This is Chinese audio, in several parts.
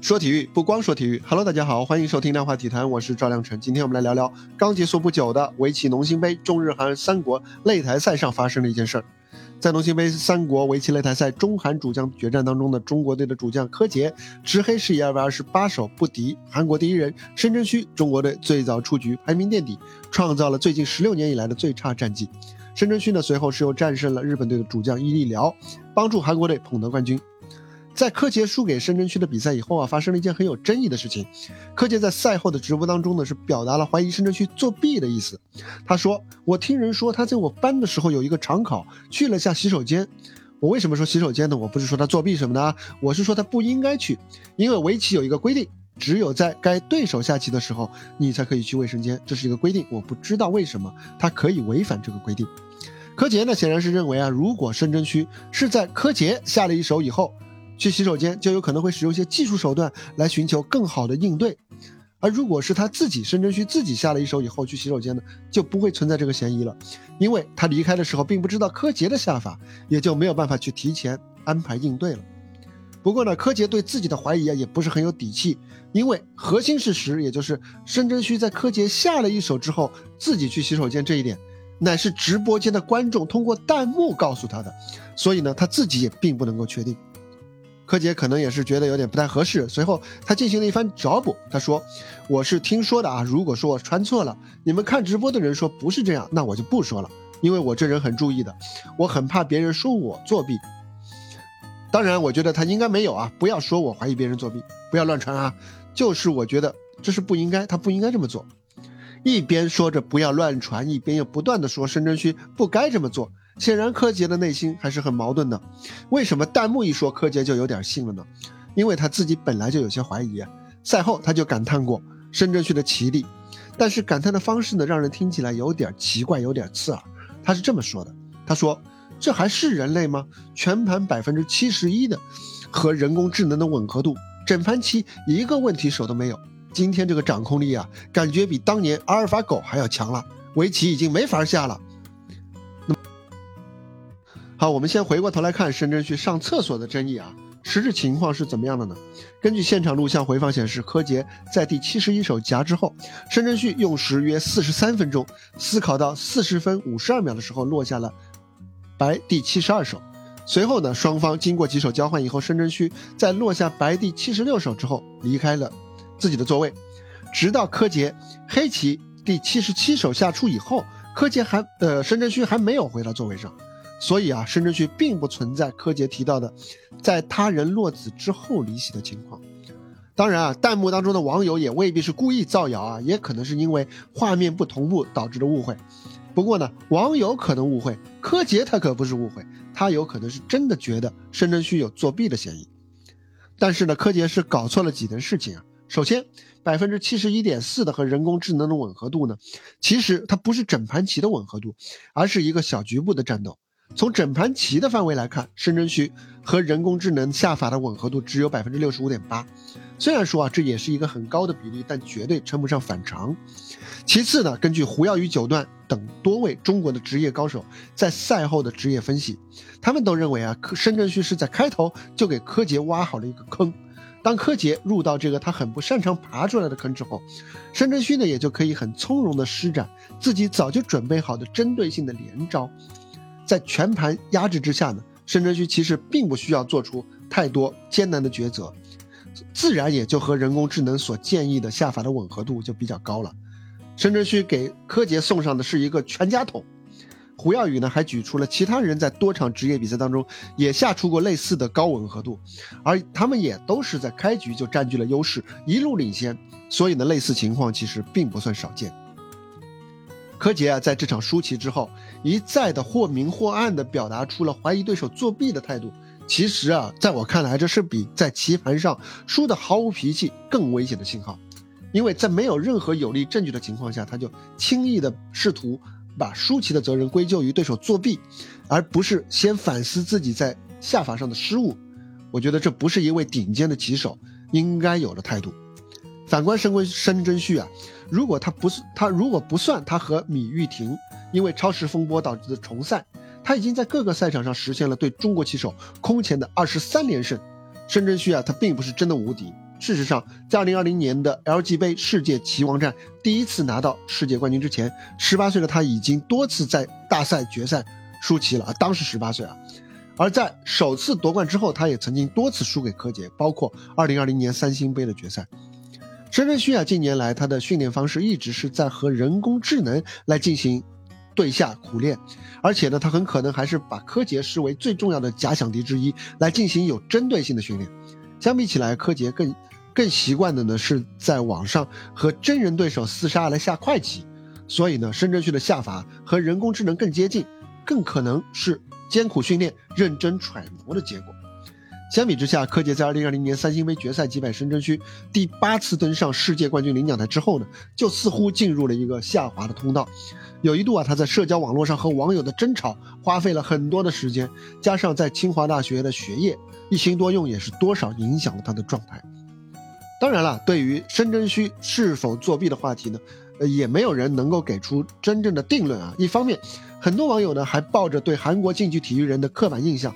说体育不光说体育，Hello，大家好，欢迎收听量化体坛，我是赵亮晨。今天我们来聊聊刚结束不久的围棋农心杯中日韩三国擂台赛上发生的一件事儿。在农心杯三国围棋擂台赛中韩主将决战当中的，中国队的主将柯洁执黑是以二百二十八手不敌韩国第一人申真谞，中国队最早出局，排名垫底，创造了最近十六年以来的最差战绩。申真谞呢随后是又战胜了日本队的主将伊利辽，帮助韩国队捧得冠军。在柯洁输给深圳区的比赛以后啊，发生了一件很有争议的事情。柯洁在赛后的直播当中呢，是表达了怀疑深圳区作弊的意思。他说：“我听人说他在我班的时候有一个常考，去了下洗手间。我为什么说洗手间呢？我不是说他作弊什么的，我是说他不应该去，因为围棋有一个规定，只有在该对手下棋的时候，你才可以去卫生间，这是一个规定。我不知道为什么他可以违反这个规定。柯洁呢，显然是认为啊，如果深圳区是在柯洁下了一手以后。”去洗手间就有可能会使用一些技术手段来寻求更好的应对，而如果是他自己申真谞自己下了一手以后去洗手间呢，就不会存在这个嫌疑了，因为他离开的时候并不知道柯洁的下法，也就没有办法去提前安排应对了。不过呢，柯洁对自己的怀疑啊也不是很有底气，因为核心事实也就是申真谞在柯洁下了一手之后自己去洗手间这一点，乃是直播间的观众通过弹幕告诉他的，所以呢他自己也并不能够确定。柯洁可能也是觉得有点不太合适，随后他进行了一番找补。他说：“我是听说的啊，如果说我穿错了，你们看直播的人说不是这样，那我就不说了，因为我这人很注意的，我很怕别人说我作弊。当然，我觉得他应该没有啊，不要说我怀疑别人作弊，不要乱传啊。就是我觉得这是不应该，他不应该这么做。一边说着不要乱传，一边又不断的说申真谞不该这么做。”显然柯洁的内心还是很矛盾的，为什么弹幕一说柯洁就有点信了呢？因为他自己本来就有些怀疑。赛后他就感叹过申真谞的奇力，但是感叹的方式呢，让人听起来有点奇怪，有点刺耳。他是这么说的：“他说这还是人类吗？全盘百分之七十一的和人工智能的吻合度，整盘棋一个问题手都没有。今天这个掌控力啊，感觉比当年阿尔法狗还要强了。围棋已经没法下了。”好，我们先回过头来看申真谞上厕所的争议啊，实质情况是怎么样的呢？根据现场录像回放显示，柯洁在第七十一手夹之后，申真谞用时约四十三分钟，思考到四十分五十二秒的时候落下了白第七十二手。随后呢，双方经过几手交换以后，申真谞在落下白第七十六手之后离开了自己的座位，直到柯洁黑棋第七十七手下出以后，柯洁还呃申真谞还没有回到座位上。所以啊，申真谞并不存在柯洁提到的，在他人落子之后离席的情况。当然啊，弹幕当中的网友也未必是故意造谣啊，也可能是因为画面不同步导致的误会。不过呢，网友可能误会，柯洁他可不是误会，他有可能是真的觉得申真谞有作弊的嫌疑。但是呢，柯洁是搞错了几件事情啊。首先，百分之七十一点四的和人工智能的吻合度呢，其实它不是整盘棋的吻合度，而是一个小局部的战斗。从整盘棋的范围来看，申真谞和人工智能下法的吻合度只有百分之六十五点八。虽然说啊，这也是一个很高的比例，但绝对称不上反常。其次呢，根据胡耀宇九段等多位中国的职业高手在赛后的职业分析，他们都认为啊，申真谞是在开头就给柯洁挖好了一个坑。当柯洁入到这个他很不擅长爬出来的坑之后，申真谞呢也就可以很从容地施展自己早就准备好的针对性的连招。在全盘压制之下呢，申真谞其实并不需要做出太多艰难的抉择，自然也就和人工智能所建议的下法的吻合度就比较高了。申真谞给柯洁送上的是一个全家桶，胡耀宇呢还举出了其他人在多场职业比赛当中也下出过类似的高吻合度，而他们也都是在开局就占据了优势，一路领先，所以呢类似情况其实并不算少见。柯洁啊，在这场输棋之后，一再的或明或暗的表达出了怀疑对手作弊的态度。其实啊，在我看来，这是比在棋盘上输的毫无脾气更危险的信号，因为在没有任何有力证据的情况下，他就轻易的试图把输棋的责任归咎于对手作弊，而不是先反思自己在下法上的失误。我觉得这不是一位顶尖的棋手应该有的态度。反观申申真谞啊，如果他不是他，如果不算他和米玉婷因为超时风波导致的重赛，他已经在各个赛场上实现了对中国棋手空前的二十三连胜。申真谞啊，他并不是真的无敌，事实上，在2020年的 LG 杯世界棋王战第一次拿到世界冠军之前，18岁的他已经多次在大赛决赛输棋了啊，当时18岁啊。而在首次夺冠之后，他也曾经多次输给柯洁，包括2020年三星杯的决赛。申真谞啊，近年来他的训练方式一直是在和人工智能来进行对下苦练，而且呢，他很可能还是把柯洁视为最重要的假想敌之一，来进行有针对性的训练。相比起来，柯洁更更习惯的呢是在网上和真人对手厮杀来下快棋，所以呢，申真谞的下法和人工智能更接近，更可能是艰苦训练、认真揣摩的结果。相比之下，柯洁在2020年三星杯决赛击败申真谞，第八次登上世界冠军领奖台之后呢，就似乎进入了一个下滑的通道。有一度啊，他在社交网络上和网友的争吵，花费了很多的时间，加上在清华大学的学业，一心多用，也是多少影响了他的状态。当然了，对于申真谞是否作弊的话题呢，呃，也没有人能够给出真正的定论啊。一方面，很多网友呢还抱着对韩国竞技体育人的刻板印象。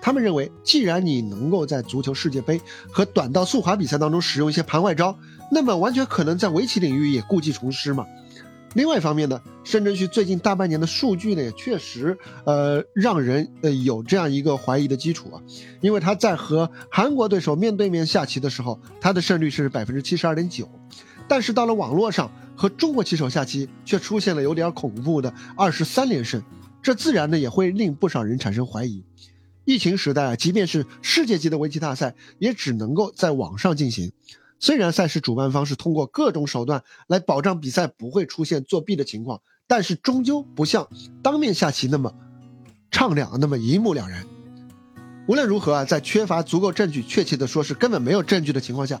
他们认为，既然你能够在足球世界杯和短道速滑比赛当中使用一些盘外招，那么完全可能在围棋领域也故技重施嘛。另外一方面呢，深圳区最近大半年的数据呢，也确实呃让人呃有这样一个怀疑的基础啊，因为他在和韩国对手面对面下棋的时候，他的胜率是百分之七十二点九，但是到了网络上和中国棋手下棋，却出现了有点恐怖的二十三连胜，这自然呢也会令不少人产生怀疑。疫情时代啊，即便是世界级的围棋大赛，也只能够在网上进行。虽然赛事主办方是通过各种手段来保障比赛不会出现作弊的情况，但是终究不像当面下棋那么畅亮，那么一目了然。无论如何啊，在缺乏足够证据，确切的说是根本没有证据的情况下，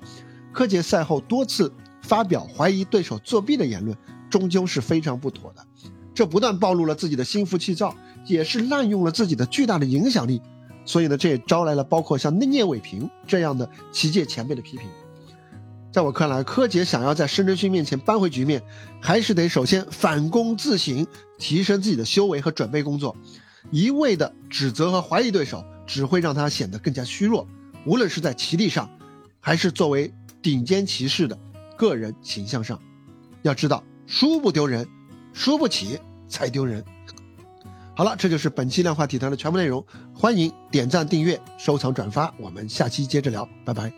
柯洁赛后多次发表怀疑对手作弊的言论，终究是非常不妥的。这不但暴露了自己的心浮气躁，也是滥用了自己的巨大的影响力。所以呢，这也招来了包括像聂卫平这样的棋界前辈的批评。在我看来，柯洁想要在申真谞面前扳回局面，还是得首先反躬自省，提升自己的修为和准备工作。一味的指责和怀疑对手，只会让他显得更加虚弱。无论是在棋力上，还是作为顶尖棋士的个人形象上，要知道输不丢人，输不起才丢人。好了，这就是本期量化体坛的全部内容。欢迎点赞、订阅、收藏、转发，我们下期接着聊，拜拜。